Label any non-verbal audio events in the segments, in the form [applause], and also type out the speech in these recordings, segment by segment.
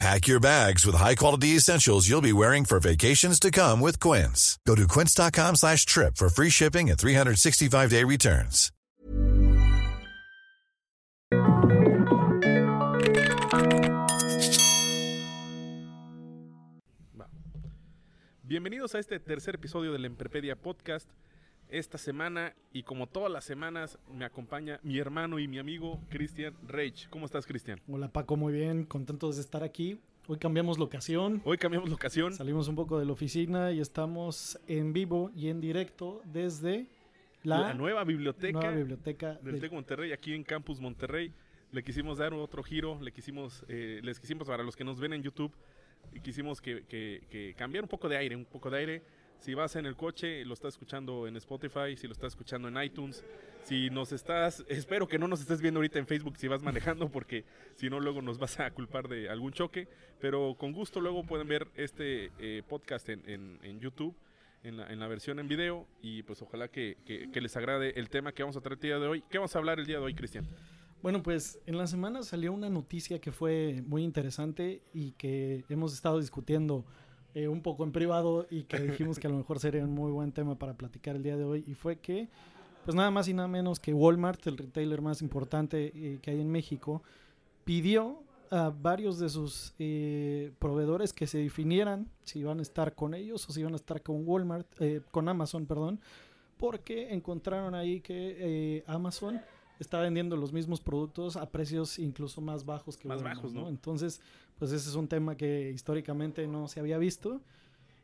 Pack your bags with high-quality essentials you'll be wearing for vacations to come with Quince. Go to quince.com slash trip for free shipping and 365-day returns. Bienvenidos a este tercer episodio del Emprepedia Podcast. Esta semana y como todas las semanas me acompaña mi hermano y mi amigo Cristian Reich. ¿Cómo estás, Cristian? Hola Paco, muy bien, contentos de estar aquí. Hoy cambiamos locación, Hoy cambiamos locación. salimos un poco de la oficina y estamos en vivo y en directo desde la, La nueva biblioteca nueva biblioteca del del- TEC Monterrey, aquí en Campus Monterrey. Le quisimos dar otro giro, le quisimos, eh, les quisimos, para los que nos ven en YouTube, y quisimos que, que- que cambiar un poco de aire, un poco de aire. Si vas en el coche, lo estás escuchando en Spotify, si lo estás escuchando en iTunes, si nos estás, [laughs] espero que no nos estés viendo ahorita en Facebook si vas manejando, porque si no luego nos vas a culpar de algún choque, pero con gusto luego pueden ver este eh, podcast en, en- YouTube. En la, en la versión en video y pues ojalá que, que- que les agrade el tema que vamos a traer el día de hoy. ¿Qué vamos a hablar el día de hoy, Cristian? Bueno, pues en la semana salió una noticia que fue muy interesante y que hemos estado discutiendo eh, un poco en privado y que dijimos que a lo mejor sería un muy buen tema para platicar el día de hoy y fue que pues nada más y nada menos que Walmart, el retailer más importante eh, que hay en México, pidió a varios de sus eh, proveedores que se definieran si iban a estar con ellos o si iban a estar con Walmart, eh, con Amazon, perdón, porque encontraron ahí que Amazon está vendiendo los mismos productos a precios incluso más bajos que Más Walmart, bajos, ¿no? Entonces, pues ese es un tema que históricamente no se había visto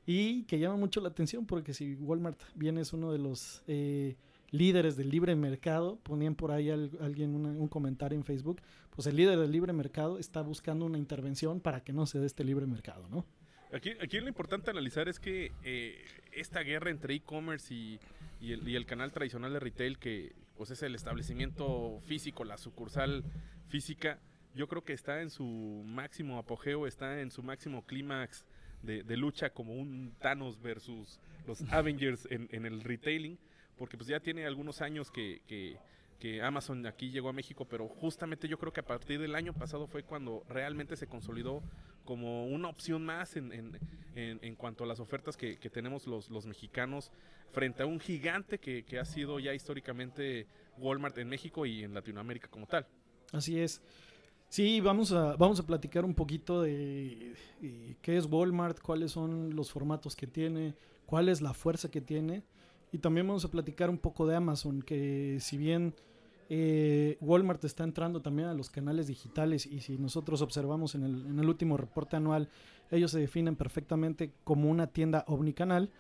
y que llama mucho la atención porque si Walmart bien es uno de los eh, líderes del libre mercado, ponían por ahí al- alguien un comentario en Facebook, pues el líder del libre mercado está buscando una intervención para que no se dé este libre mercado, ¿no? Aquí, lo importante analizar es que eh, esta guerra entre e-commerce y, y el, y el canal tradicional de retail, que pues es el establecimiento físico, la sucursal física, yo creo que está en su máximo apogeo, está en su máximo clímax de, de lucha como un Thanos versus los [laughs] Avengers en, en el retailing, porque pues ya tiene algunos años que, que- que Amazon aquí llegó a México, pero justamente yo creo que a partir del año pasado fue cuando realmente se consolidó como una opción más en, en- en- cuanto a las ofertas que, que tenemos los, los mexicanos frente a un gigante que, que ha sido ya históricamente Walmart en México y en Latinoamérica como tal. Así es. Sí, vamos a, vamos a platicar un poquito de, qué es Walmart, cuáles son los formatos que tiene, cuál es la fuerza que tiene. Y también vamos a platicar un poco de Amazon, que si bien eh, Walmart está entrando también a los canales digitales y si nosotros observamos en el último reporte anual, ellos se definen perfectamente como una tienda omnicanal.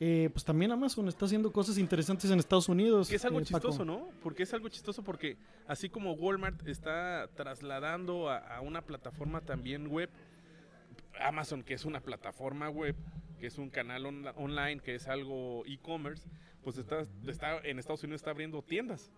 Eh, pues también Amazon está haciendo cosas interesantes en Estados Unidos. Que es algo eh, Paco. chistoso, ¿no? Porque es algo chistoso porque así como Walmart está trasladando a, a una plataforma también web, Amazon, que es una plataforma web, que es un canal on- online, que es algo e-commerce, pues está, está en Estados Unidos está abriendo tiendas.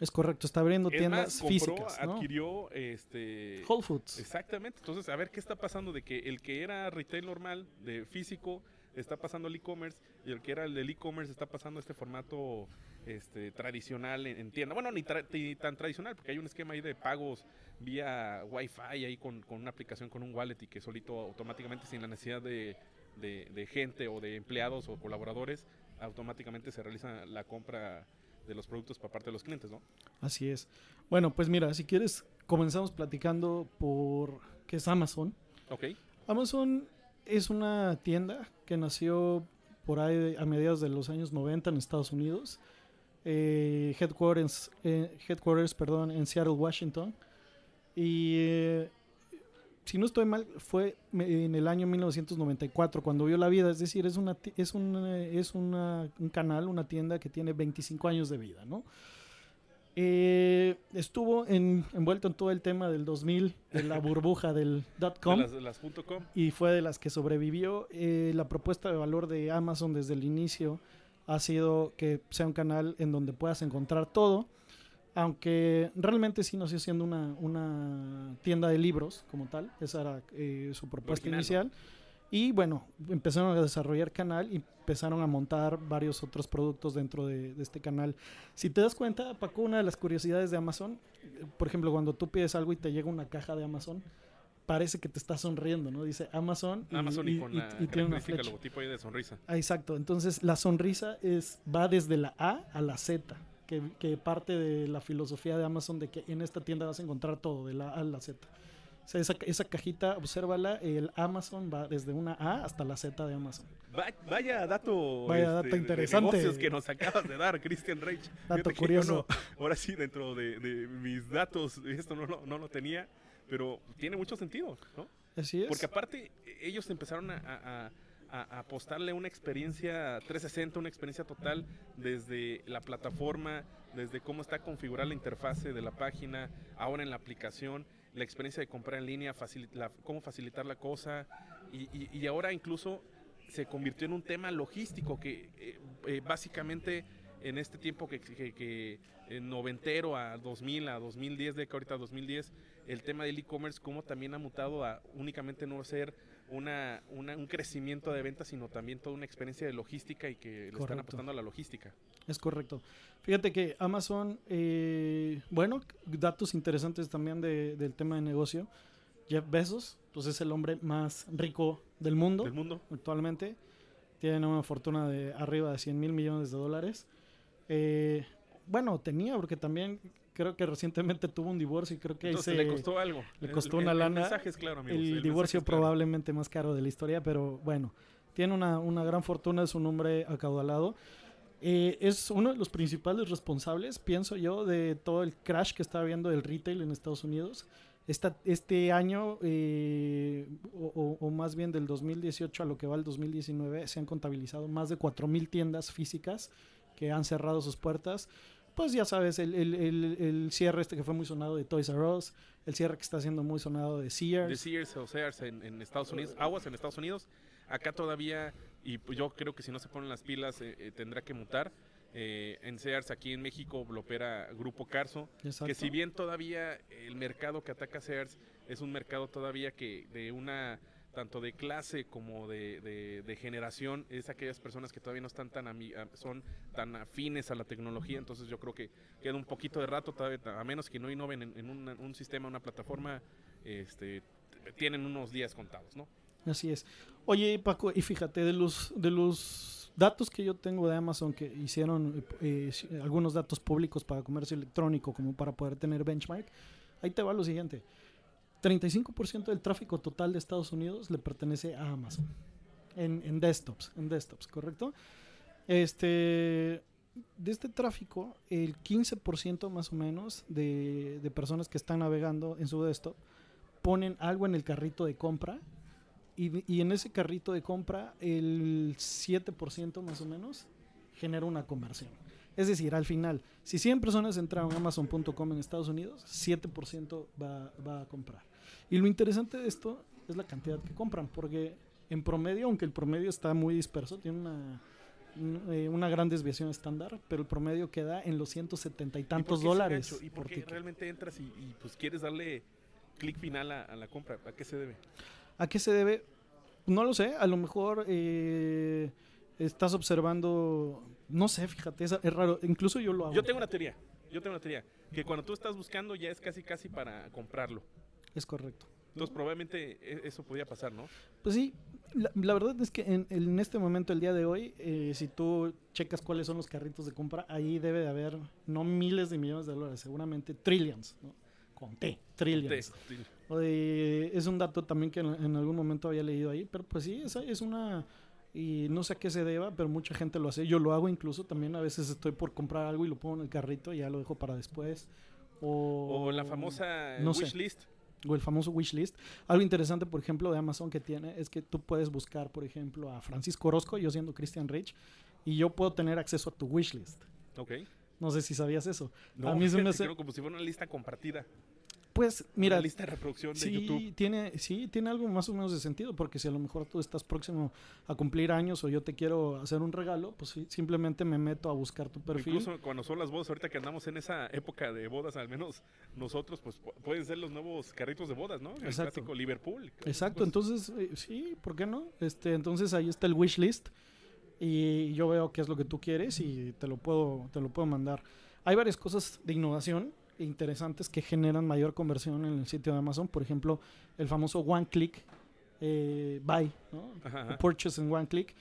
Es correcto, está abriendo Es tiendas más, compró, físicas. ¿no? adquirió este Whole Foods. Exactamente. Entonces, a ver qué está pasando de que el que era retail normal, de físico, está pasando al e-commerce y el que era el del e-commerce está pasando este formato este, tradicional en, en tienda. Bueno, ni, tra- ni tan tradicional, porque hay un esquema ahí de pagos vía Wi-Fi ahí con, con una aplicación, con un wallet y que solito automáticamente, sin la necesidad de, de- de gente o de empleados o colaboradores, automáticamente se realiza la compra de los productos por parte de los clientes, ¿no? Así es. Bueno, pues mira, si quieres, comenzamos platicando por qué es Amazon. Ok. Amazon es una tienda que nació por ahí a mediados de los años 90 en Estados Unidos. Eh, headquarters, eh, headquarters perdón, en Seattle, Washington. Y eh, si no estoy mal, fue en el año 1994 cuando vio la vida. Es decir, es, una, es, un, eh, es un canal, una tienda que tiene 25 años de vida, ¿no? Eh, estuvo en- envuelto en todo el tema del 2000, de la [laughs] burbuja del dot De com las, de las punto .com. y fue de las que sobrevivió. Eh, la propuesta de valor de Amazon desde el inicio ha sido que sea un canal en donde puedas encontrar todo, aunque realmente sí no sigue siendo una, una tienda de libros como tal, esa era eh, su propuesta inicial. Y bueno, empezaron a desarrollar canal y empezaron a montar varios otros productos dentro de, de este canal. Si te das cuenta, Paco, una de las curiosidades de Amazon, eh, por ejemplo, cuando tú pides algo y te llega una caja de Amazon, parece que te está sonriendo, ¿no? Dice Amazon y, Amazon y, y- con y- la y tiene una flecha. logotipo ahí de sonrisa. Ah, exacto. Entonces, la sonrisa es va desde la A a la Z, que, que parte de la filosofía de Amazon de que en esta tienda vas a encontrar todo, de la A a la Z. O sea, esa, esa cajita, obsérvala, el Amazon va desde una A hasta la Z de Amazon. Va- vaya dato, Vaya este, dato de interesante. negocios que nos acabas de dar, Christian Reich. Dato Fíjate curioso. no- ahora sí, dentro de, de mis datos, esto no lo, no lo tenía, pero tiene mucho sentido, ¿no? Así es. Porque aparte, ellos empezaron a, a- a- a apostarle una experiencia 360, una experiencia total desde la plataforma, desde cómo está configurada la interfase de la página, ahora en la aplicación, la experiencia de comprar en línea, cómo facilitar la cosa, y, ahora incluso se convirtió en un tema logístico que eh, eh, básicamente en este tiempo que, que- que, eh, noventero a 2000, a 2010, de que ahorita 2010, el tema del e-commerce, cómo también ha mutado a únicamente no ser una, una- un crecimiento de ventas, sino también toda una experiencia de logística y que le están apostando a la logística. Es correcto. Fíjate que Amazon, eh, bueno, datos interesantes también de- del tema de negocio. Jeff Bezos, pues es el hombre más rico del mundo Del mundo. actualmente. Tiene una fortuna de arriba de 100 mil millones de dólares. Eh, bueno, tenía, porque también creo que recientemente tuvo un divorcio y creo que Entonces se- le costó algo. le El- costó el- una el lana. mensaje es claro, amigos, el, divorcio claro. probablemente más caro de la historia, pero bueno, tiene una, una gran fortuna, es un hombre acaudalado. Eh, es uno de los principales responsables, pienso yo, de todo el crash que está habiendo del retail en Estados Unidos. Esta- este año, eh, o- o más bien del 2018 a lo que va el 2019, se han contabilizado más de 4.000 tiendas físicas que han cerrado sus puertas. Pues ya sabes, el, el- el- el cierre este que fue muy sonado de Toys R Us, el cierre que está siendo muy sonado de Sears. de Sears o Sears en, en Estados Unidos, aguas en Estados Unidos, acá todavía, y pues yo creo que si no se ponen las pilas eh, eh, tendrá que mutar. Eh, en Sears aquí en México lo opera Grupo Carso, Exacto. que si bien todavía el mercado que ataca Sears es un mercado todavía que de una tanto de clase como de, generación es aquellas personas que todavía no están tan son tan afines a la tecnología entonces yo creo que queda un poquito de rato a menos que no innoven en, en un sistema una plataforma este tienen unos días contados no Así es. Oye, Paco, y fíjate, de los, de los datos que yo tengo de Amazon que hicieron eh, algunos datos públicos para comercio electrónico como para poder tener benchmark, ahí te va lo siguiente. 35% del tráfico total de Estados Unidos le pertenece a Amazon. En, en desktops, en desktops, ¿correcto? Este, de este tráfico, el 15% más o menos de, de personas que están navegando en su desktop ponen algo en el carrito de compra y, y en ese carrito de compra el 7% más o menos genera una conversión. Es decir, al final, si 100 personas entraron a amazon.com en Estados Unidos, 7% va, va a comprar. Y lo interesante de esto es la cantidad que compran, porque en promedio, aunque el promedio está muy disperso, tiene una, un- eh, una gran desviación estándar, pero el promedio queda en los 170 y ¿Y por tantos dólares. gancho? y por por qué ticket. realmente entras y, y, pues quieres darle clic final a, a la compra a qué se debe ¿A qué se debe? No lo sé, a lo mejor eh, estás observando, no sé, fíjate, es, es raro, incluso yo lo hago. yo tengo una teoría yo tengo una teoría que cuando tú estás buscando ya es casi casi para comprarlo Es correcto. Entonces probablemente e- eso podía pasar, ¿no? Pues sí, la, la verdad es que en, en este momento, el día de hoy, eh, si tú checas cuáles son los carritos de compra, ahí debe de haber no miles de millones de dólares, seguramente trillions, ¿no? Con T, trillions. De- es un dato también que en, en algún momento había leído ahí, pero pues sí, esa es una... Y no sé a qué se deba, pero mucha gente lo hace. Yo lo hago incluso también. A veces estoy por comprar algo y lo pongo en el carrito y ya lo dejo para después. O, O la famosa no sé. O el famoso wishlist. Algo interesante, por ejemplo, de Amazon que tiene es que tú puedes buscar, por ejemplo, a Francisco Orozco, yo siendo Christian Rich, y yo puedo tener acceso a tu wishlist. Ok. No sé si sabías eso. No, a mí se me hace... como si fuera una lista compartida. Pues mira, Una lista de reproducción de sí, YouTube. Tiene, sí, tiene algo más o menos de sentido, porque si a lo mejor tú estás próximo a cumplir años o yo te quiero hacer un regalo, pues sí, simplemente me meto a buscar tu perfil. Incluso cuando son las bodas, ahorita que andamos en esa época de bodas, al menos nosotros, pues pu- pueden ser los nuevos carritos de bodas, ¿no? El Exacto. clásico Liverpool. Exacto, Pues, entonces eh, sí, ¿por qué no? Este, entonces ahí está el wish list y yo veo qué es lo que tú quieres y te lo puedo, te lo puedo mandar. Hay varias cosas de innovación interesantes que generan mayor conversión en el sitio de Amazon, por ejemplo, el famoso one click eh, buy, ¿no? Ajá, ajá. purchase en one click,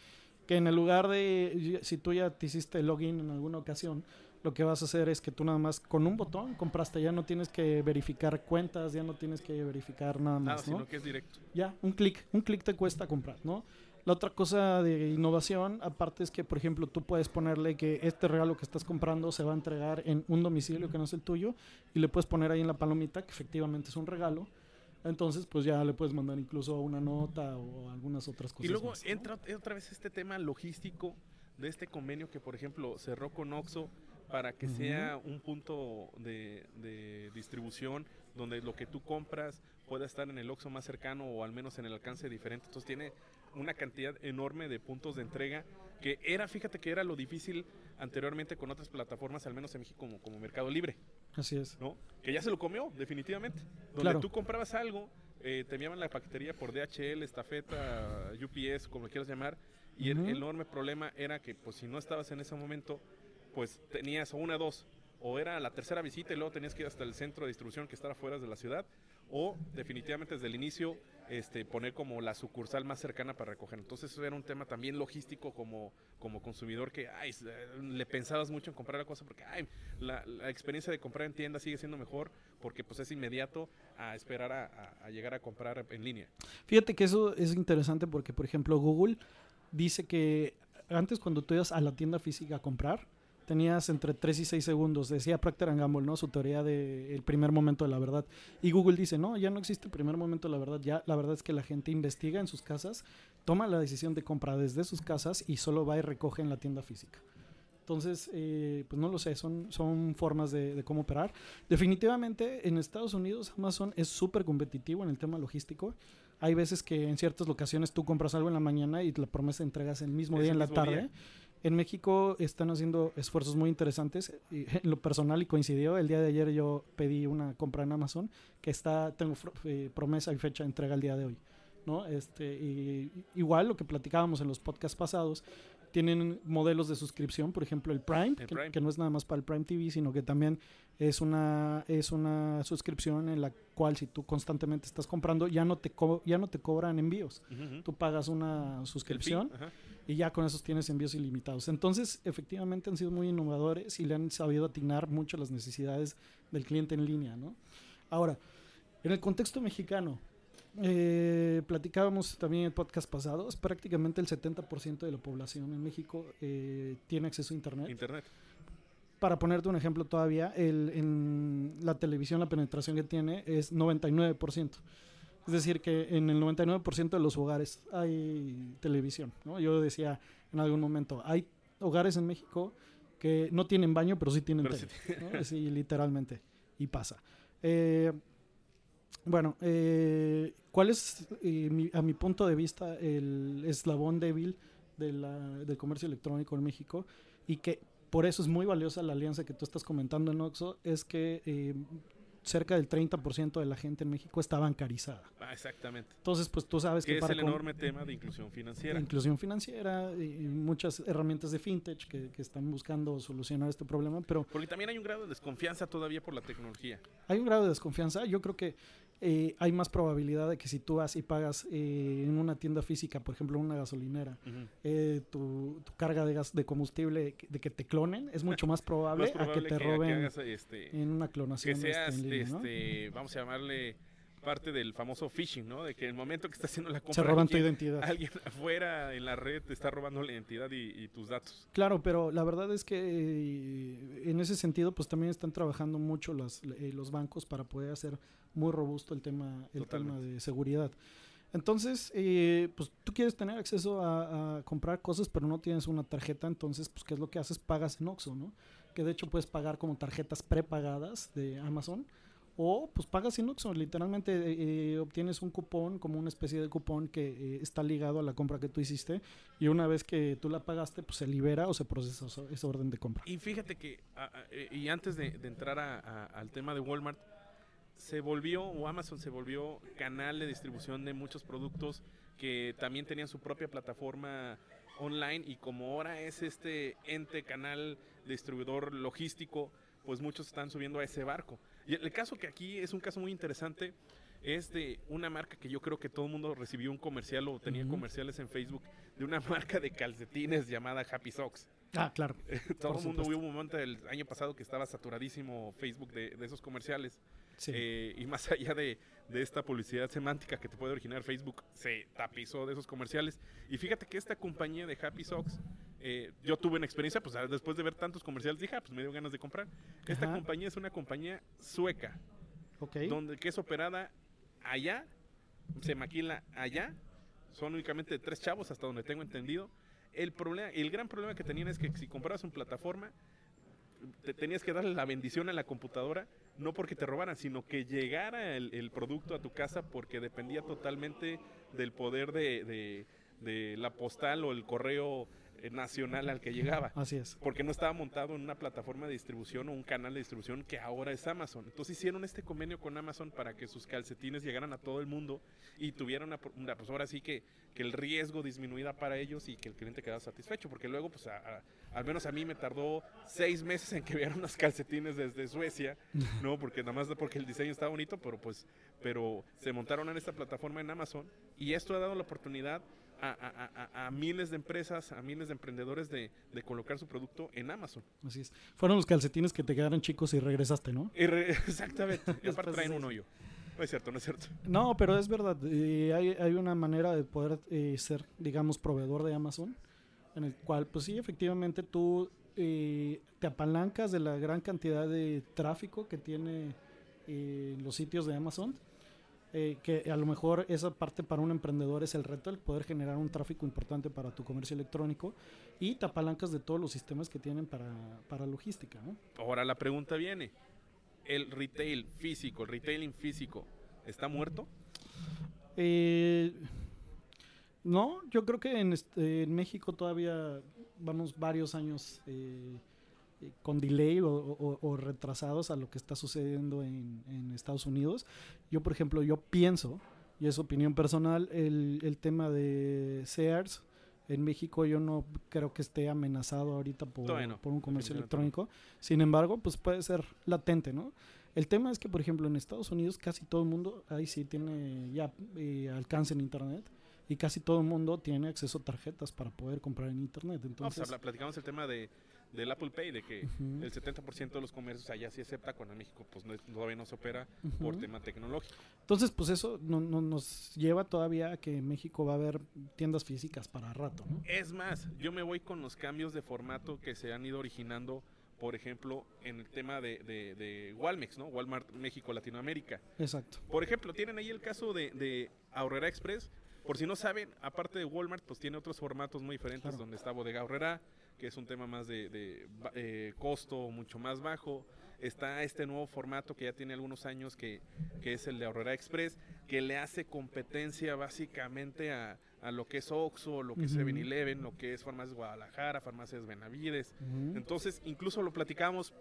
que en el lugar de, si tú ya te hiciste login en alguna ocasión, lo que vas a hacer es que tú nada más con un botón compraste, ya no tienes que verificar cuentas, ya no tienes que verificar nada Nada, más, ¿no? sino que es directo. Ya, un clic, un clic te cuesta comprar, ¿no? La otra cosa de innovación, aparte es que, por ejemplo, tú puedes ponerle que este regalo que estás comprando se va a entregar en un domicilio que no es el tuyo y le puedes poner ahí en la palomita que efectivamente es un regalo. Entonces, pues ya le puedes mandar incluso una nota o algunas otras cosas. Y luego más, ¿no? entra ot- otra vez este tema logístico de este convenio que, por ejemplo, cerró con Oxxo para que sea un punto de, de distribución donde lo que tú compras pueda estar en el Oxxo más cercano o al menos en el alcance diferente. Entonces tiene una cantidad enorme de puntos de entrega que era, fíjate que era lo difícil anteriormente con otras plataformas, al menos en México como, como Mercado Libre. Así es. ¿no? Que ya se lo comió, definitivamente. Donde Claro. tú comprabas algo, eh, te enviaban la paquetería por DHL, estafeta, UPS, como le quieras llamar, y el enorme problema era que, pues, si no estabas en ese momento, pues tenías o una, dos, o era la tercera visita y luego tenías que ir hasta el centro de distribución que estaba fuera de la ciudad, o definitivamente desde el inicio este, poner como la sucursal más cercana para recoger. Entonces eso era un tema también logístico como, como consumidor que ay, eh, le pensabas mucho en comprar la cosa porque ay, la, experiencia de comprar en tienda sigue siendo mejor porque pues es inmediato a esperar a, a- a llegar a comprar en línea. Fíjate que eso es interesante porque, por ejemplo, Google dice que antes cuando tú ibas a la tienda física a comprar, tenías entre 3 y 6 segundos. Decía Procter Gamble, ¿no? Su teoría del primer momento de la verdad. Y Google dice, no, ya no existe el primer momento de la verdad. Ya la verdad es que la gente investiga en sus casas, toma la decisión de compra desde sus casas y solo va y recoge en la tienda física. Entonces, eh, pues no lo sé, son, son formas de, de cómo operar. Definitivamente en Estados Unidos Amazon es súper competitivo en el tema logístico. Hay veces que en ciertas locaciones tú compras algo en la mañana y la promesa de entregas el mismo día en la tarde. día. En México están haciendo esfuerzos muy interesantes. Y en lo personal y coincidió, el día de ayer yo pedí una compra en Amazon que está, tengo eh, promesa y fecha de entrega el día de hoy. ¿no? Este, y, igual lo que platicábamos en los podcasts pasados, tienen modelos de suscripción, por ejemplo el Prime, El que, Prime. que no es nada más para el Prime TV, sino que también es una, es una suscripción en la cual si tú constantemente estás comprando, ya no te, co- ya no te cobran envíos. Tú pagas una suscripción y ya con esos tienes envíos ilimitados. Entonces, efectivamente han sido muy innovadores y le han sabido atinar mucho las necesidades del cliente en línea, ¿no? Ahora, en el contexto mexicano, eh, platicábamos también en podcast pasado, es prácticamente el 70% de la población en México eh, tiene acceso a Internet. Internet. Para ponerte un ejemplo todavía, el, en la televisión la penetración que tiene es 99%. Es decir, que en el 99% de los hogares hay televisión. ¿no? Yo decía en algún momento, hay hogares en México que no tienen baño, pero sí tienen Pero tele. ¿no? Sí, literalmente. Y pasa. Eh, bueno, eh, ¿cuál es, eh, mi- a mi punto de vista, el eslabón débil de la- del comercio electrónico en México? Y que por eso es muy valiosa la alianza que tú estás comentando en Oxxo, es que eh, cerca del 30% de la gente en México está bancarizada. Ah, exactamente. Entonces, pues tú sabes que, es para el enorme tema de inclusión financiera. inclusión financiera y y muchas herramientas de fintech que, que están buscando solucionar este problema, pero Porque también hay un grado de desconfianza todavía por la tecnología. hay un grado de desconfianza. Yo creo que eh, hay más probabilidad de que si tú vas y pagas eh, en una tienda física, por ejemplo, una gasolinera, eh, tu, tu carga de gas de combustible, de que te clonen, es mucho más [laughs] probable, Más probable a que te que roben hagas, este, en una que clonación este, seas, en línea, ¿no? este, vamos a llamarle parte del famoso phishing, ¿no? De que el momento que estás haciendo la compra Se roban tu alguien, identidad. alguien afuera en la red te está robando la identidad y, y tus datos. Claro, pero la verdad es que eh, en ese sentido, pues también están trabajando mucho las- los bancos para poder hacer muy robusto el tema, el tema de seguridad. Entonces, eh, pues tú quieres tener acceso a, a comprar cosas, pero no tienes una tarjeta, entonces, pues, ¿qué es lo que haces? Pagas en Oxxo, ¿no? Que de hecho puedes pagar como tarjetas prepagadas de Amazon O pues pagas sin Oxxo, literalmente eh, obtienes un cupón, como una especie de cupón que eh, está ligado a la compra que tú hiciste y una vez que tú la pagaste, pues se libera o se procesa esa, orden de compra. Y fíjate que, a- a- eh, y antes de, de entrar a- al tema de Walmart, se volvió, o Amazon se volvió canal de distribución de muchos productos que también tenían su propia plataforma online y como ahora es este ente canal distribuidor logístico, pues muchos están subiendo a ese barco. Y el caso que aquí es un caso muy interesante es de una marca que yo creo que todo el mundo recibió un comercial o tenía comerciales en Facebook de una [laughs] marca de calcetines llamada Happy Socks. Ah, claro. Todo Por el mundo hubo un momento del año pasado que estaba saturadísimo Facebook de, de esos comerciales. Sí. Eh, y más [laughs] allá de, de esta publicidad semántica que te puede originar Facebook, se tapizó de esos comerciales. Y fíjate que esta compañía de Happy Socks, eh, yo tuve una experiencia, pues ah, después de ver tantos comerciales, dije, ah, pues me dio ganas de comprar. Esta Ajá. compañía es una compañía sueca, ok. donde que es operada allá, se maquila allá, son únicamente tres chavos hasta donde tengo entendido. El problema, el gran problema que tenían es que si comprabas en plataforma, te tenías que darle la bendición a la computadora, no porque te robaran, sino que llegara el, el producto a tu casa porque dependía totalmente del poder de, de- la postal o el correo nacional al que llegaba Así es. porque no estaba montado en una plataforma de distribución o un canal de distribución que ahora es Amazon. Entonces hicieron este convenio con Amazon para que sus calcetines llegaran a todo el mundo y tuvieran una, una pues ahora sí que, que el riesgo disminuyera para ellos y que el cliente quedara satisfecho, porque luego pues a- a- al menos a mí me tardó seis meses en que [laughs] vieran unos calcetines desde Suecia, no, porque nada más porque el diseño estaba bonito, pero pues, pero se montaron en esta plataforma en Amazon y esto ha dado la oportunidad a, a- a- a miles de empresas, a miles de emprendedores de, de colocar su producto en Amazon. Así es. Fueron los calcetines que te quedaron chicos y regresaste, ¿no? Y re- [laughs] exactamente. Y aparte traen un hoyo. No es cierto, no es cierto. No, pero es verdad. eh, hay, hay una manera de poder eh, ser, digamos, proveedor de Amazon, en el cual, pues sí, efectivamente tú eh, te apalancas de la gran cantidad de tráfico que tiene eh, los sitios de Amazon. Eh, que a lo mejor esa parte para un emprendedor es el reto, el poder generar un tráfico importante para tu comercio electrónico y te apalancas de todos los sistemas que tienen para, para logística. ¿no? Ahora la pregunta viene. ¿El retail físico, el retailing físico, está muerto? Eh, no, yo creo que en, este- en México todavía vamos varios años eh, con delay o, o- o retrasados a lo que está sucediendo en, en Estados Unidos. Yo, por ejemplo, yo pienso, y es opinión personal, el, el tema de Sears en México yo no creo que esté amenazado ahorita por, no, un comercio electrónico. Sin embargo, pues puede ser latente, ¿no? El tema es que, por ejemplo, en Estados Unidos casi todo el mundo ahí sí tiene ya eh, alcance en Internet y casi todo el mundo tiene acceso a tarjetas para poder comprar en Internet. No, Entonces, habla- platicamos el tema de, del Apple Pay, de que el 70% de los comercios allá sí acepta, cuando en México pues no- todavía no se opera por tema tecnológico. entonces pues eso no, no- nos lleva todavía a que en México va a haber tiendas físicas para rato, ¿no? Es más, yo me voy con los cambios de formato que se han ido originando, por ejemplo, en el tema de, de, de Walmex, ¿no? Walmart México Latinoamérica. Exacto. Por ejemplo, tienen ahí el caso de, de Ahorrera Express. Por si no saben, aparte de Walmart, pues tiene otros formatos muy diferentes, Claro. donde está Bodega Ahorrera, que es un tema más de, eh, costo mucho más bajo. Está este nuevo formato que ya tiene algunos años, que, que es el de Ahorrera Express, que le hace competencia básicamente a, a lo que es Oxxo, lo que es Ujú. 7-Eleven, lo que es Farmacias Guadalajara, Farmacias Benavides. Entonces, incluso lo platicamos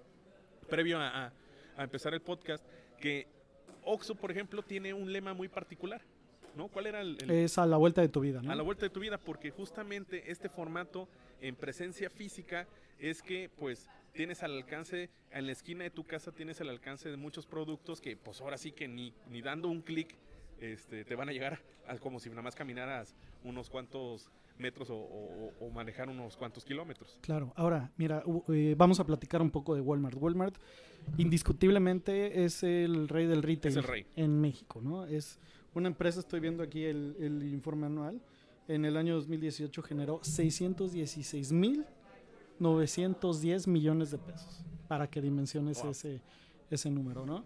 previo a, a- a empezar el podcast, que Oxxo, por ejemplo, tiene un lema muy particular, ¿no? ¿Cuál era el, el- Es a la vuelta de tu vida, ¿no? a la vuelta de tu vida? Porque justamente este formato en presencia física es que, pues, tienes al alcance, en la esquina de tu casa tienes al alcance de muchos productos que, pues, ahora sí que ni, ni dando un clic este, te van a llegar a- como si nada más caminaras unos cuantos metros o, o- o manejar unos cuantos kilómetros. Claro, ahora, mira, eh, vamos a platicar un poco de Walmart. Walmart indiscutiblemente es el rey del retail Es el rey. en México, ¿no? Es una empresa, estoy viendo aquí el, el informe anual, en el año 2018 generó 616.910 millones de pesos, para que dimensiones Wow. ese, ese número, ¿no?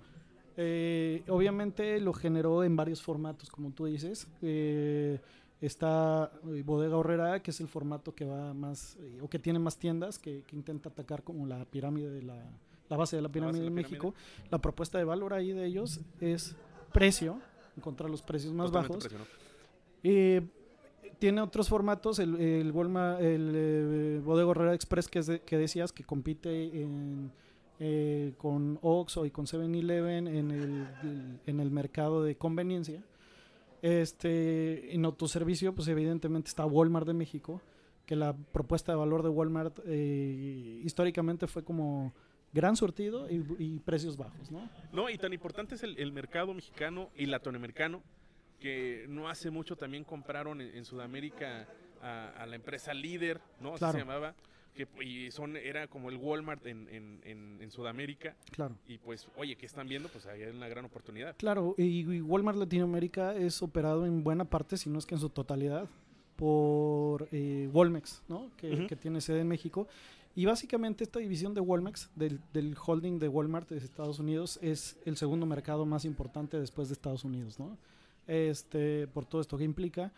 Eh, obviamente lo generó en varios formatos, como tú dices. Eh, está eh, Bodega Horrera, que es el formato que va más, eh, o que tiene más tiendas, que, que intenta atacar como la pirámide de la la base de la pirámide de México, la propuesta de valor ahí de ellos es precio, encontrar los precios más Totalmente bajos. presionó. Eh, tiene otros formatos, el, el Walmart, el eh, Bodega Express que, es de- que decías que compite en, eh, con Oxxo y con 7-Eleven en el, en el mercado de conveniencia. Este, en autoservicio, pues evidentemente está Walmart de México, que la propuesta de valor de Walmart eh, históricamente fue como gran surtido y, precios bajos, ¿no? No, y tan importante es el mercado mexicano y latinoamericano que no hace mucho también compraron en, en Sudamérica a, a la empresa líder, ¿no? Así Claro. se llamaba. Que, y son, era como el Walmart en, en- en- en Sudamérica. Claro. Y pues, oye, ¿qué están viendo? Pues ahí hay una gran oportunidad. Claro, y, y Walmart Latinoamérica es operado en buena parte, si no es que en su totalidad, por eh, Walmex, ¿no? Que tiene sede en México. Y básicamente esta división de Walmex, del, del holding de Walmart de Estados Unidos, es el segundo mercado más importante después de Estados Unidos, ¿no? Este, por todo esto que implica.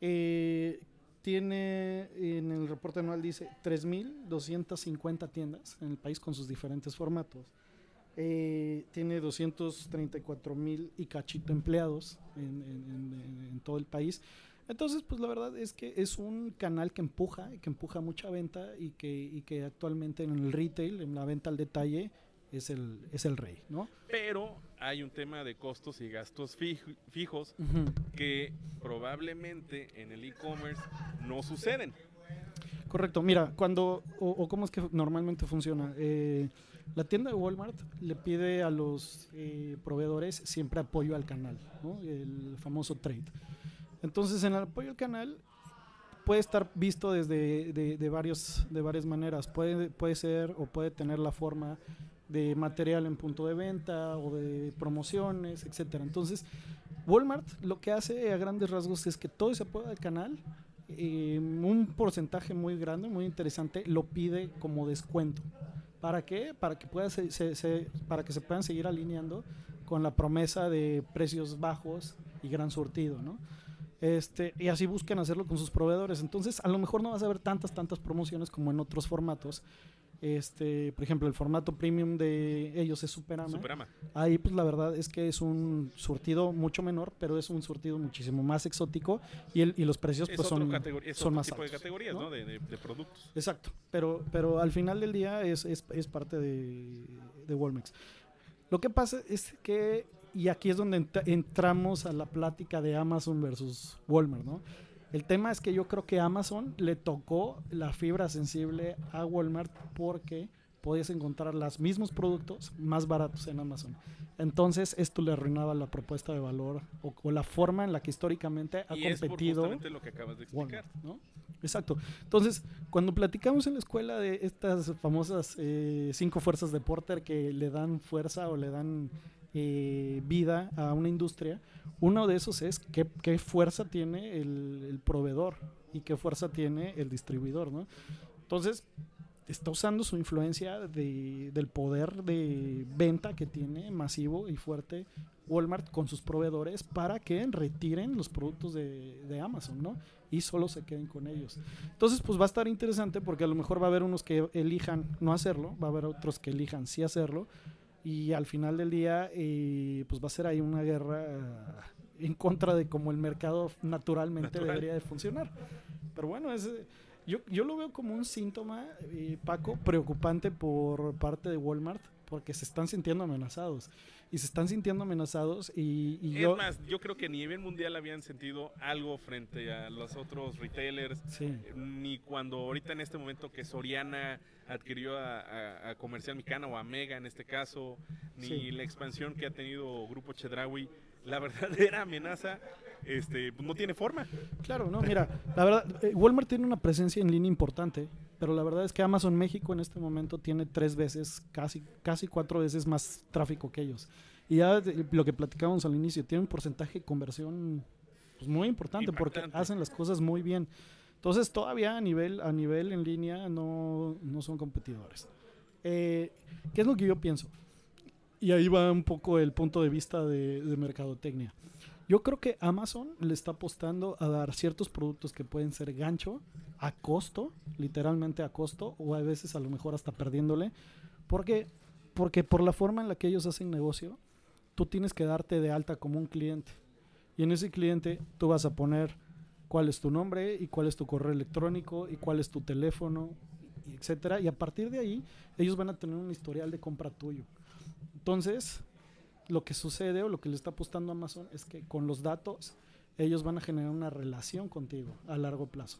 Eh, tiene, en el reporte anual dice 3.250 tiendas en el país con sus diferentes formatos. Eh, tiene 234 mil y cachito empleados en, en- en- en todo el país. Entonces, pues la verdad es que es un canal que empuja, que empuja mucha venta y que, y que actualmente en el retail, en la venta al detalle, es el, es el rey, ¿no? Pero hay un tema de costos y gastos fij- fijos que probablemente en el e-commerce no suceden. Correcto, mira, cuando, o, o cómo es que normalmente funciona. Eh, la tienda de Walmart le pide a los eh, proveedores siempre apoyo al canal, ¿no? el famoso trade. Entonces, en el apoyo al canal puede estar visto desde de, de varios, de varias maneras. Puede, puede ser o puede tener la forma de material en punto de venta o de promociones, etcétera. Entonces, Walmart lo que hace a grandes rasgos es que todo ese apoyo al canal eh, un porcentaje muy grande, muy interesante, lo pide como descuento. ¿Para qué? Para que, pueda se, se- se- para que se puedan seguir alineando con la promesa de precios bajos y gran surtido, ¿no? Este, y así buscan hacerlo con sus proveedores. Entonces, a lo mejor no vas a ver tantas, tantas promociones como en otros formatos. Este, por ejemplo, el formato premium de ellos es Superama. Superama. Ahí, pues la verdad es que es un surtido mucho menor, pero es un surtido muchísimo más exótico y, el, y los precios Es pues son, es son otro más tipo de altos, categorías, ¿no? ¿no? De, de- de productos. Exacto, pero, pero al final del día es, es, es parte de, de Walmex. Lo que pasa es que, y aquí es donde ent- entramos a la plática de Amazon versus Walmart, ¿no? El tema es que yo creo que Amazon le tocó la fibra sensible a Walmart porque podías encontrar los mismos productos más baratos en Amazon. Entonces esto le arruinaba la propuesta de valor o, o la forma en la que históricamente ha y es por competido justamente lo que acabas de explicar. Walmart, ¿no? Exacto. Entonces, cuando platicamos en la escuela de estas famosas eh, cinco fuerzas de Porter que le dan fuerza o le dan eh, vida a una industria, uno de esos es qué, qué fuerza tiene el, el proveedor y qué fuerza tiene el distribuidor, ¿no? Entonces, está usando su influencia de- del poder de venta que tiene masivo y fuerte Walmart con sus proveedores para que retiren los productos de, de Amazon, ¿no? Y solo se queden con ellos. Entonces, pues va a estar interesante porque a lo mejor va a haber unos que elijan no hacerlo, va a haber otros que elijan sí hacerlo. Y al final del día, eh, pues va a ser ahí una guerra en contra de cómo el mercado naturalmente Natural. debería de funcionar. Pero bueno, es, yo, yo lo veo como un síntoma, eh, Paco, preocupante por parte de Walmart porque se están sintiendo amenazados. Y se están sintiendo amenazados y, y Es yo... más, yo creo que ni a nivel mundial habían sentido algo frente a los otros retailers, Sí, ni cuando ahorita en este momento que Soriana adquirió a, a- a Comercial Mexicana o a Mega en este caso, ni Sí. la expansión que ha tenido Grupo Chedraui, la verdadera [laughs] amenaza este, pues, no tiene forma. claro, no, mira, la verdad, eh, Walmart tiene una presencia en línea importante, pero la verdad es que Amazon México en este momento tiene tres veces, casi, casi cuatro veces más tráfico que ellos. Y ya lo que platicábamos al inicio, tiene un porcentaje de conversión pues, muy importante porque Impactante. hacen las cosas muy bien. Entonces todavía a nivel, a nivel en línea no, no son competidores. Eh, ¿Qué es lo que yo pienso? Y ahí va un poco el punto de vista de, de mercadotecnia. Yo creo que Amazon le está apostando a dar ciertos productos que pueden ser gancho a costo, literalmente a costo, o a veces a lo mejor hasta perdiéndole, porque porque por la forma en la que ellos hacen negocio, tú tienes que darte de alta como un cliente. Y en ese cliente tú vas a poner cuál es tu nombre y cuál es tu correo electrónico y cuál es tu teléfono, etcétera. Y a partir de ahí, ellos van a tener un historial de compra tuyo. Entonces, lo que sucede o lo que le está apostando Amazon es que con los datos, ellos van a generar una relación contigo a largo plazo.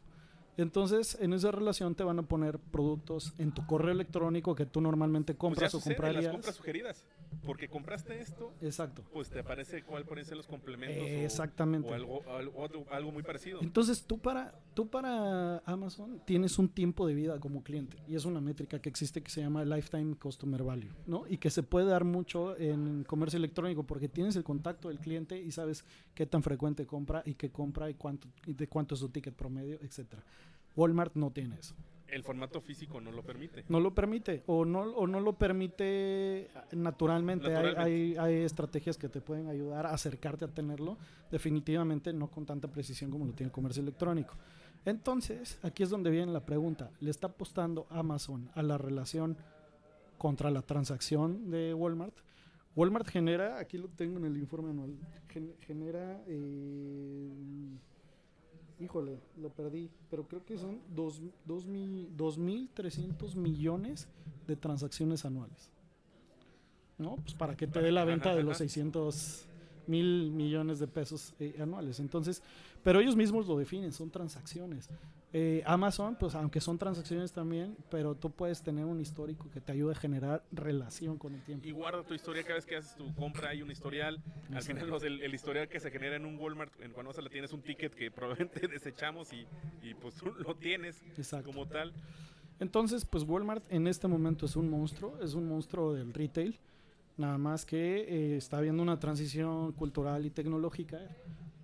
Entonces, en esa relación te van a poner productos en tu correo electrónico que tú normalmente Pues ya compras o comprarías. las compras sugeridas. Porque compraste esto, Exacto. pues te aparece cuál pueden ser los complementos. o- Exactamente. O, algo, algo muy parecido. Entonces, tú para, tú para Amazon tienes un tiempo de vida como cliente y es una métrica que existe que se llama Lifetime Customer Value, ¿no? Y que se puede dar mucho en comercio electrónico porque tienes el contacto del cliente y sabes qué tan frecuente compra y qué compra y cuánto y de cuánto es su ticket promedio, etcétera. Walmart no tiene eso. El formato físico no lo permite. No lo permite o no, o no lo permite naturalmente. Hay- Naturalmente. Hay, hay estrategias que te pueden ayudar a acercarte a tenerlo. Definitivamente no con tanta precisión como lo tiene el comercio electrónico. Entonces, aquí es donde viene la pregunta. ¿Le está apostando Amazon a la relación contra la transacción de Walmart? Walmart genera, aquí lo tengo en el informe anual, gen- genera, eh, híjole, lo perdí, pero creo que son dos- dos mi- 2.300 millones de transacciones anuales. ¿No? Pues para que te dé la venta de los 600 mil millones de pesos eh, anuales. Entonces, pero ellos mismos lo definen, son transacciones. Eh, Amazon, pues aunque son transacciones también, pero tú puedes tener un histórico que te ayude a generar relación con el tiempo. Y guarda tu historia cada vez que haces tu compra, hay un historial. Al final, el, el historial que se genera en un Walmart, en cuando le tienes un ticket que probablemente [laughs] desechamos y, y pues tú lo tienes Exacto. como tal. Entonces, pues Walmart en este momento es un monstruo, es un monstruo del retail, nada más que eh, está habiendo una transición cultural y tecnológica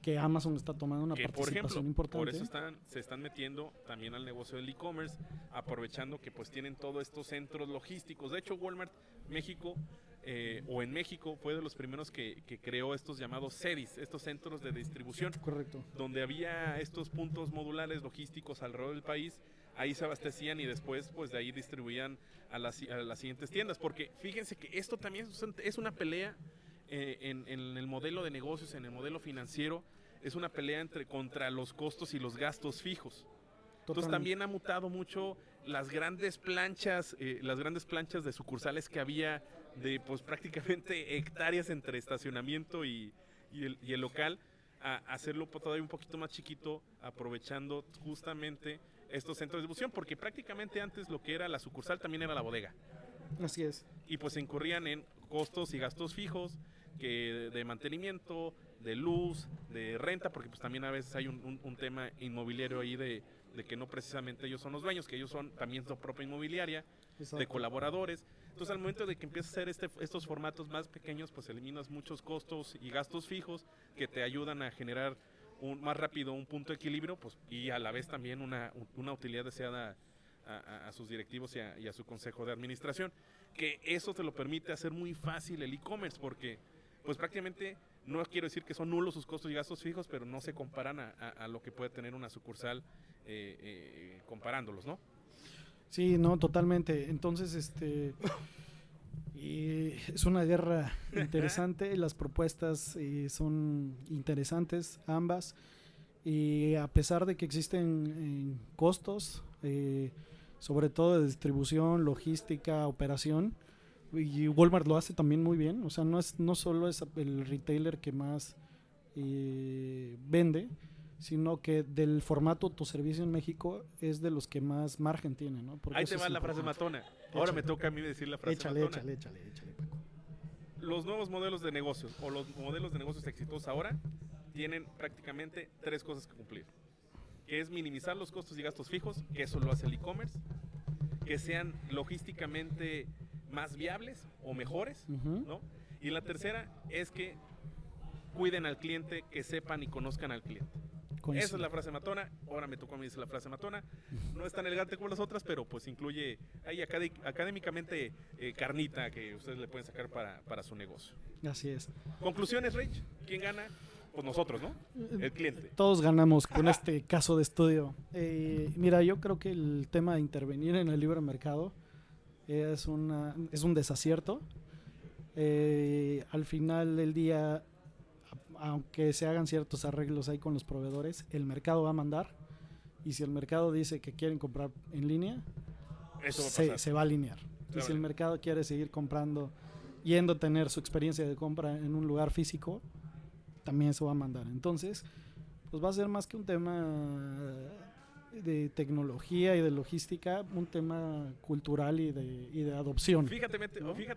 que Amazon está tomando una que por participación ejemplo, importante. por eso están, se están metiendo también al negocio del e-commerce, aprovechando que pues tienen todos estos centros logísticos. De hecho, Walmart México eh, o en México fue de los primeros que, que creó estos llamados CEDIS, estos centros de distribución, Correcto. donde había estos puntos modulares logísticos alrededor del país. Ahí se abastecían y después pues de ahí distribuían a las, a las siguientes tiendas. Porque fíjense que esto también es una pelea eh, en, en el modelo de negocios, en el modelo financiero, es una pelea entre contra los costos y los gastos fijos. Entonces Totalmente. también ha mutado mucho las grandes planchas, eh, las grandes planchas de sucursales que había de pues prácticamente [laughs] hectáreas entre estacionamiento y, y el, y el local, a hacerlo todavía un poquito más chiquito, aprovechando justamente estos centros de distribución, porque prácticamente antes lo que era la sucursal también era la bodega Así es. y pues se incurrían en costos y gastos fijos que de, de mantenimiento, de luz, de renta, porque pues también a veces hay un, un- un tema inmobiliario ahí de, de que no precisamente ellos son los dueños, que ellos son también su propia inmobiliaria, de Exacto. colaboradores. Entonces al momento de que empiezas a hacer este, estos formatos más pequeños, pues eliminas muchos costos y gastos fijos que te ayudan a generar un, más rápido un punto de equilibrio pues, y a la vez también una, una utilidad deseada a, a- a sus directivos y a, y a su consejo de administración. Que eso te lo permite hacer muy fácil el e-commerce porque pues prácticamente no quiero decir que son nulos sus costos y gastos fijos, pero no se comparan a, a- a lo que puede tener una sucursal eh, eh, comparándolos, ¿no? Sí, no, totalmente. Entonces, este y es una guerra interesante. [laughs] Las propuestas eh, son interesantes, ambas. Y a pesar de que existen eh, costos, eh, sobre todo de distribución, logística, operación, y Walmart lo hace también muy bien. O sea, no es no solo es el retailer que más eh, vende, sino que del formato autoservicio en México es de los que más margen tiene, ¿no? Porque Ahí te va la frase matona. Ahora Échale. me toca a mí decir la frase Échale, matona. échale, échale, échale, Paco. Los nuevos modelos de negocios o los modelos de negocios exitosos ahora tienen prácticamente tres cosas que cumplir. Que es minimizar los costos y gastos fijos, que eso lo hace el e-commerce. Que sean logísticamente más viables o mejores, Ujú. ¿no? Y la tercera es que cuiden al cliente, que sepan y conozcan al cliente. Esa Coincido. es la frase matona. Ahora me tocó a mí decir la frase matona. No es tan elegante como las otras, pero pues incluye ahí acadé- académicamente eh, carnita que ustedes le pueden sacar para, para su negocio. Así es. Conclusiones, Rich. ¿Quién gana? Pues nosotros, ¿no? El cliente. Todos ganamos con este caso de estudio. Eh, mira, yo creo que el tema de intervenir en el libre mercado es, una, es un desacierto. Eh, al final del día, aunque se hagan ciertos arreglos ahí con los proveedores, el mercado va a mandar. Y si el mercado dice que quieren comprar en línea, se, va a alinear. Y si el mercado quiere seguir comprando, yendo a tener su experiencia de compra en un lugar físico, también se va a mandar. Entonces, pues va a ser más que un tema de tecnología y de logística, un tema cultural y de, y de adopción. Fíjate,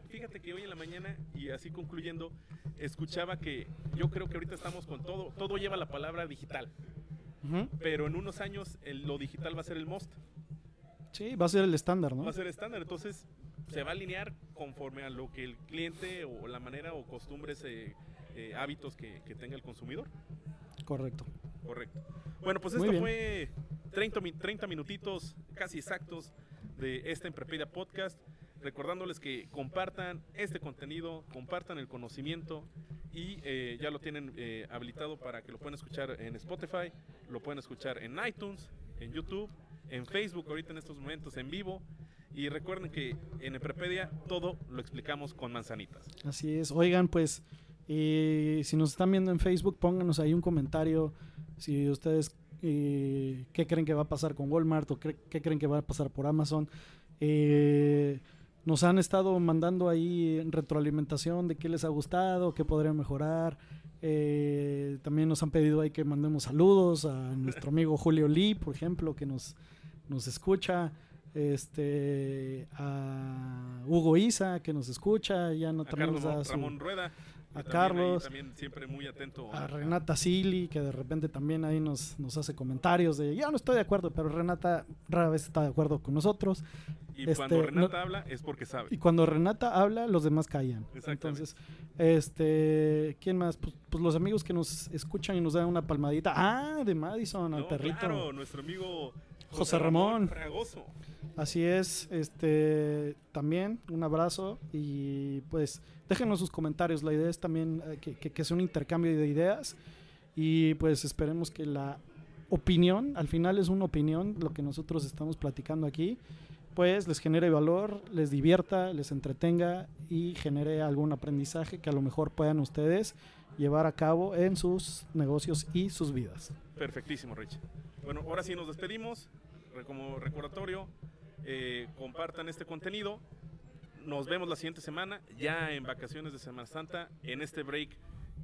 fíjate, que hoy en la mañana, y así concluyendo, escuchaba que yo creo que ahorita estamos con todo, todo lleva la palabra digital, pero en unos años lo digital va a ser el most. Sí, va a ser el estándar, ¿no? Va a ser estándar, entonces se va a alinear conforme a lo que el cliente o la manera o costumbres, eh, eh, hábitos que, que tenga el consumidor. Correcto. Correcto. Bueno, pues esto fue 30, 30 minutitos casi exactos de este Emprepedia Podcast. Recordándoles que compartan este contenido, compartan el conocimiento y eh, ya lo tienen eh, habilitado para que lo puedan escuchar en Spotify, lo pueden escuchar en iTunes, en YouTube, en Facebook ahorita en estos momentos en vivo. Y recuerden que en Emprepedia todo lo explicamos con manzanitas. Así es. Oigan, pues y si nos están viendo en Facebook, pónganos ahí un comentario si ustedes eh, qué creen que va a pasar con Walmart o qué, creen que va a pasar por Amazon. Eh, nos han estado mandando ahí retroalimentación de qué les ha gustado, qué podría mejorar. Eh, también nos han pedido ahí que mandemos saludos a nuestro [laughs] amigo Julio Lee, por ejemplo, que nos, nos escucha. Este a Hugo Isa, que nos escucha, ya no a Carlos, Ramón Rueda a Carlos, también siempre muy atento a, Renata Sili, que de repente también ahí nos, nos hace comentarios de yo no estoy de acuerdo, pero Renata rara vez está de acuerdo con nosotros. Y cuando este, Renata habla es porque sabe. Y cuando Renata habla, los demás callan. Entonces, este, ¿quién más? Pues, pues, los amigos que nos escuchan y nos dan una palmadita. Ah, de Madison, al perrito. Claro, nuestro amigo José, Ramón. Así es, este también un abrazo y pues déjenos sus comentarios. La idea es también eh, que, que, sea un intercambio de ideas y pues esperemos que la opinión, al final es una opinión, lo que nosotros estamos platicando aquí, pues les genere valor, les divierta, les entretenga y genere algún aprendizaje que a lo mejor puedan ustedes llevar a cabo en sus negocios y sus vidas. Perfectísimo, Rich. Bueno, ahora sí nos despedimos. Como recordatorio, eh, compartan este contenido. Nos vemos la siguiente semana, ya en vacaciones de Semana Santa, en este break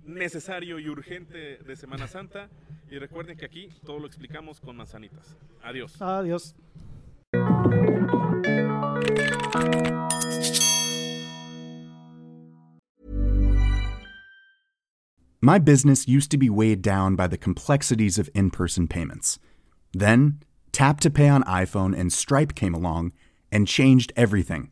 necesario y urgente de Semana Santa. Y recuerden que aquí todo lo explicamos con manzanitas. Adiós. Adiós. My business used to be weighed down by the complexities of in person payments. Then, Tap to Pay on iPhone and Stripe came along and changed everything.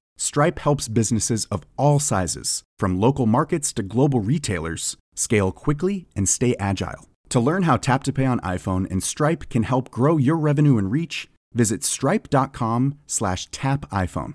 Stripe helps businesses of all sizes, from local markets to global retailers, scale quickly and stay agile. To learn how Tap to Pay on iPhone and Stripe can help grow your revenue and reach, visit stripe.com/tapiphone.